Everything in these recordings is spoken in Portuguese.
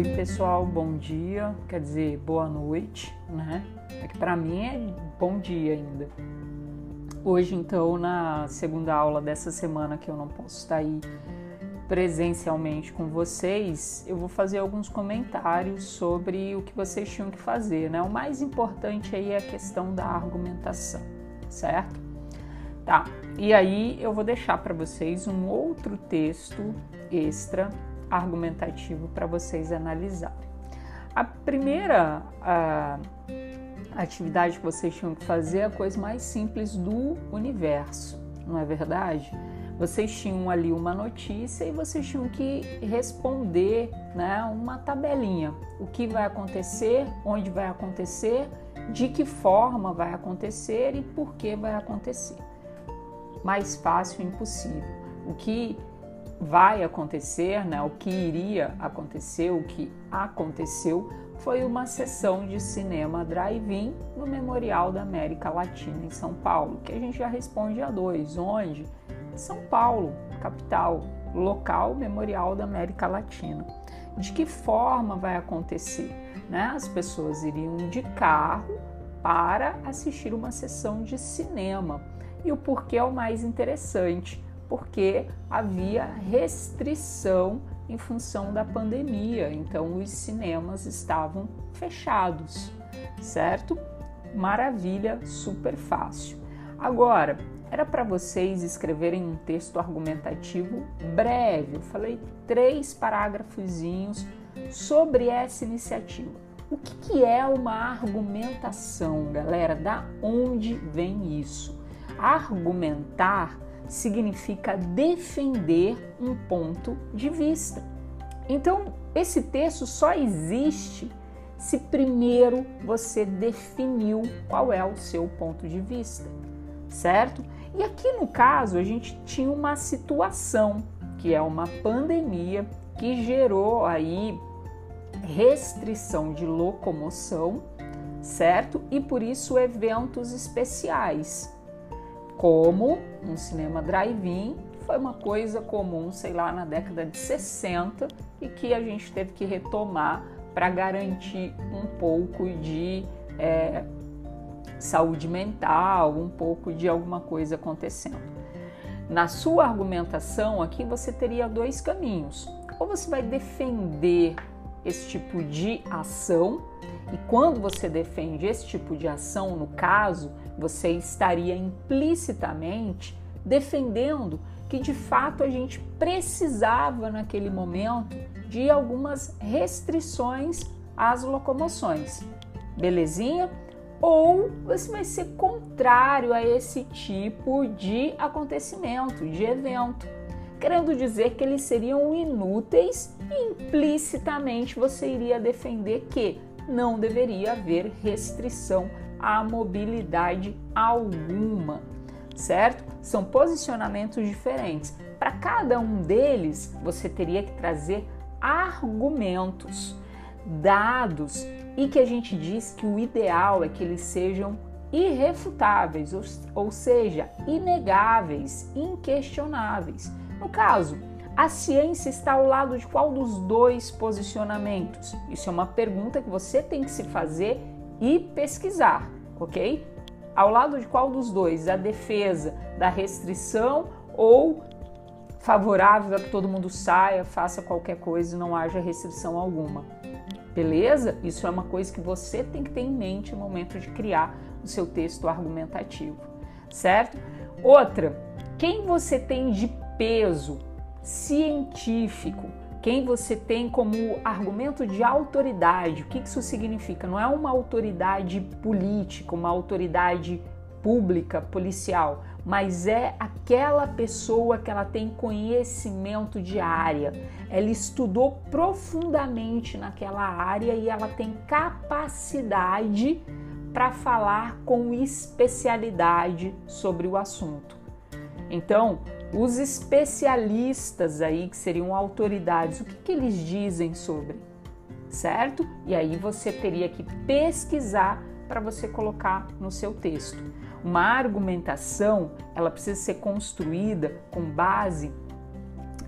Oi pessoal, bom dia, quer dizer boa noite, né? É que para mim é bom dia ainda. Hoje então na segunda aula dessa semana que eu não posso estar aí presencialmente com vocês, eu vou fazer alguns comentários sobre o que vocês tinham que fazer, né? O mais importante aí é a questão da argumentação, certo? Tá. E aí eu vou deixar para vocês um outro texto extra argumentativo para vocês analisarem. A primeira a, atividade que vocês tinham que fazer é a coisa mais simples do universo, não é verdade? Vocês tinham ali uma notícia e vocês tinham que responder né, uma tabelinha. O que vai acontecer, onde vai acontecer, de que forma vai acontecer e por que vai acontecer. Mais fácil impossível. O que vai acontecer, né, o que iria acontecer, o que aconteceu, foi uma sessão de cinema drive-in no Memorial da América Latina em São Paulo, que a gente já responde a dois, onde? São Paulo, capital, local Memorial da América Latina. De que forma vai acontecer? Né? As pessoas iriam de carro para assistir uma sessão de cinema. E o porquê é o mais interessante porque havia restrição em função da pandemia, então os cinemas estavam fechados, certo? Maravilha, super fácil. Agora, era para vocês escreverem um texto argumentativo breve. Eu falei três parágrafozinhos sobre essa iniciativa. O que, que é uma argumentação, galera? Da onde vem isso? Argumentar significa defender um ponto de vista. Então, esse texto só existe se primeiro você definiu qual é o seu ponto de vista, certo? E aqui no caso, a gente tinha uma situação que é uma pandemia que gerou aí restrição de locomoção, certo? E por isso eventos especiais como um cinema drive-in foi uma coisa comum, sei lá, na década de 60 e que a gente teve que retomar para garantir um pouco de é, saúde mental, um pouco de alguma coisa acontecendo. Na sua argumentação aqui você teria dois caminhos. Ou você vai defender esse tipo de ação, e quando você defende esse tipo de ação, no caso, você estaria implicitamente defendendo que de fato a gente precisava naquele momento de algumas restrições às locomoções. Belezinha? Ou você vai ser contrário a esse tipo de acontecimento, de evento, querendo dizer que eles seriam inúteis e implicitamente você iria defender que não deveria haver restrição à mobilidade alguma, certo? São posicionamentos diferentes. Para cada um deles, você teria que trazer argumentos, dados e que a gente diz que o ideal é que eles sejam irrefutáveis, ou, ou seja, inegáveis, inquestionáveis. No caso, a ciência está ao lado de qual dos dois posicionamentos? Isso é uma pergunta que você tem que se fazer e pesquisar, ok? Ao lado de qual dos dois? A defesa da restrição ou favorável a que todo mundo saia, faça qualquer coisa e não haja restrição alguma? Beleza? Isso é uma coisa que você tem que ter em mente no momento de criar o seu texto argumentativo, certo? Outra, quem você tem de peso científico, quem você tem como argumento de autoridade. O que isso significa? Não é uma autoridade política, uma autoridade pública, policial, mas é aquela pessoa que ela tem conhecimento de área. Ela estudou profundamente naquela área e ela tem capacidade para falar com especialidade sobre o assunto. Então, os especialistas aí, que seriam autoridades, o que, que eles dizem sobre? Certo? E aí você teria que pesquisar para você colocar no seu texto. Uma argumentação, ela precisa ser construída com base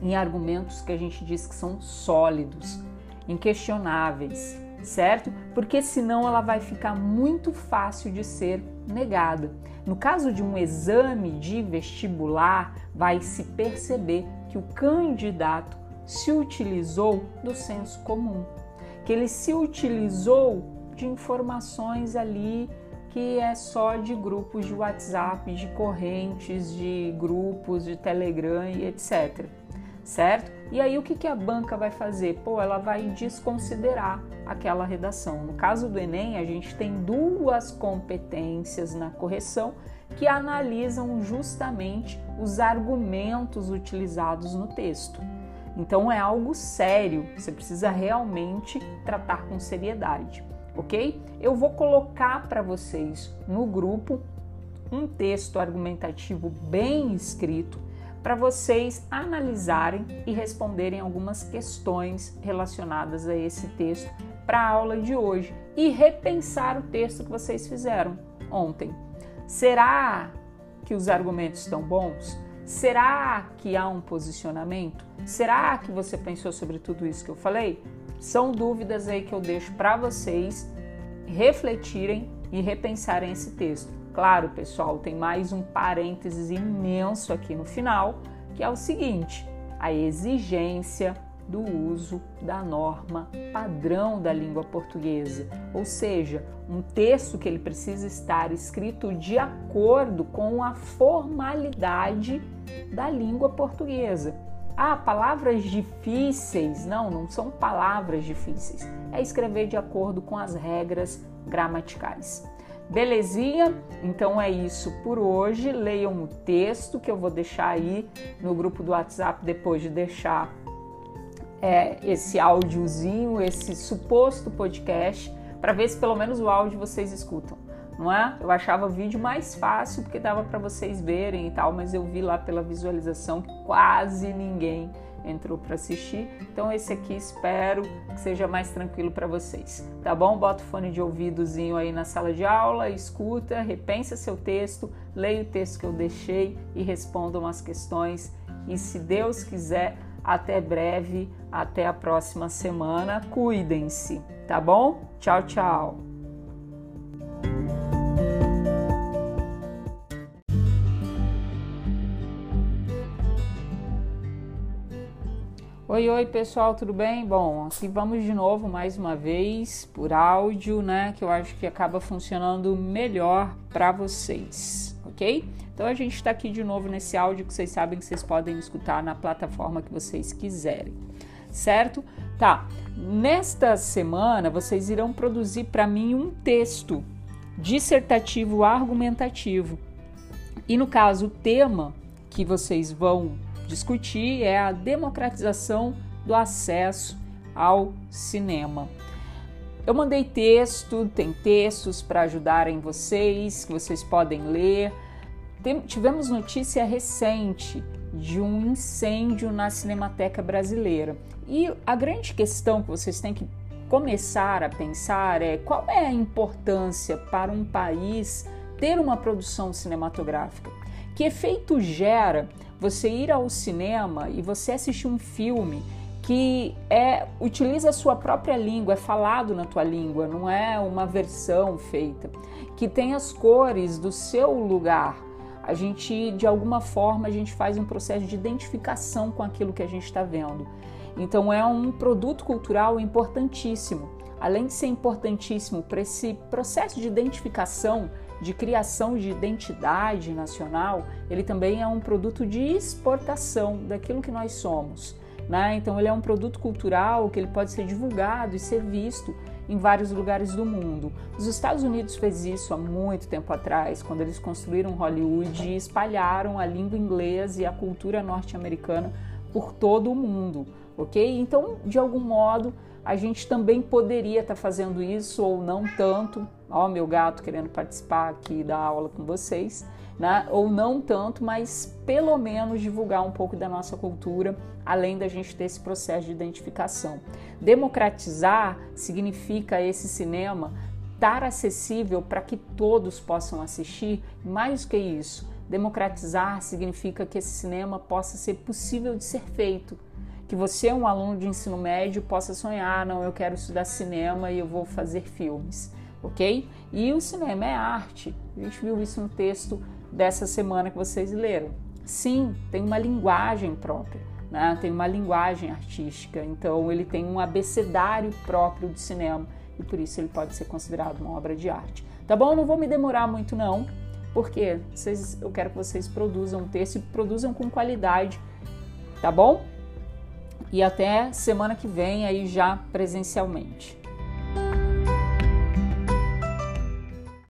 em argumentos que a gente diz que são sólidos. inquestionáveis, certo? Porque senão ela vai ficar muito fácil de ser negada. No caso de um exame de vestibular, vai se perceber que o candidato se utilizou do senso comum, que ele se utilizou de informações ali que é só de grupos de WhatsApp, de correntes, de grupos de Telegram e etc. Certo? E aí o que, que a banca vai fazer? Pô, ela vai desconsiderar aquela redação. No caso do Enem, a gente tem duas competências na correção que analisam justamente os argumentos utilizados no texto. Então é algo sério, você precisa realmente tratar com seriedade ok? Eu vou colocar para vocês no grupo um texto argumentativo bem escrito para vocês analisarem e responderem algumas questões relacionadas a esse texto para a aula de hoje e repensar o texto que vocês fizeram ontem. Será que os argumentos estão bons? Será que há um posicionamento? Será que você pensou sobre tudo isso que eu falei? São dúvidas aí que eu deixo para vocês refletirem e repensarem esse texto. Claro, pessoal, tem mais um parênteses imenso aqui no final, que é o seguinte: a exigência do uso da norma padrão da língua portuguesa, ou seja, um texto que ele precisa estar escrito de acordo com a formalidade da língua portuguesa. Ah, palavras difíceis. Não, não são palavras difíceis. É escrever de acordo com as regras gramaticais. Belezinha? Então é isso por hoje. Leiam o texto que eu vou deixar aí no grupo do WhatsApp depois de deixar é, esse áudiozinho, esse suposto podcast, para ver se pelo menos o áudio vocês escutam não é? Eu achava o vídeo mais fácil porque dava para vocês verem e tal, mas eu vi lá pela visualização que quase ninguém entrou para assistir. Então esse aqui espero que seja mais tranquilo para vocês, tá bom? Bota o fone de ouvidozinho aí na sala de aula, escuta, repensa seu texto, leia o texto que eu deixei e respondam as questões. E se Deus quiser, até breve, até a próxima semana. Cuidem-se, tá bom? Tchau, tchau. Oi, oi pessoal, tudo bem? Bom, aqui vamos de novo mais uma vez por áudio, né? Que eu acho que acaba funcionando melhor para vocês, ok? Então a gente está aqui de novo nesse áudio que vocês sabem que vocês podem escutar na plataforma que vocês quiserem, certo? Tá, nesta semana vocês irão produzir para mim um texto dissertativo argumentativo. E no caso, o tema que vocês vão discutir é a democratização do acesso ao cinema. Eu mandei texto, tem textos para ajudarem vocês, que vocês podem ler. Tem, tivemos notícia recente de um incêndio na Cinemateca Brasileira. E a grande questão que vocês têm que começar a pensar é qual é a importância para um país ter uma produção cinematográfica. Que efeito gera você ir ao cinema e você assistir um filme que é utiliza a sua própria língua, é falado na tua língua, não é uma versão feita, que tem as cores do seu lugar. A gente, de alguma forma, a gente faz um processo de identificação com aquilo que a gente está vendo. Então é um produto cultural importantíssimo. Além de ser importantíssimo para esse processo de identificação de criação de identidade nacional, ele também é um produto de exportação daquilo que nós somos. Né? Então ele é um produto cultural que ele pode ser divulgado e ser visto em vários lugares do mundo. Os Estados Unidos fez isso há muito tempo atrás, quando eles construíram Hollywood e espalharam a língua inglesa e a cultura norte-americana por todo o mundo, ok? Então, de algum modo, a gente também poderia estar tá fazendo isso ou não tanto. Ó, meu gato querendo participar aqui da aula com vocês, né? Ou não tanto, mas pelo menos divulgar um pouco da nossa cultura, além da gente ter esse processo de identificação. Democratizar significa esse cinema estar acessível para que todos possam assistir. Mais do que isso, democratizar significa que esse cinema possa ser possível de ser feito que você, um aluno de ensino médio, possa sonhar, não, eu quero estudar cinema e eu vou fazer filmes, ok? E o cinema é arte. A gente viu isso no texto dessa semana que vocês leram. Sim, tem uma linguagem própria, né? tem uma linguagem artística, então ele tem um abecedário próprio de cinema e por isso ele pode ser considerado uma obra de arte. Tá bom? Não vou me demorar muito não, porque vocês, eu quero que vocês produzam um texto e produzam com qualidade, tá bom? E até semana que vem aí já presencialmente.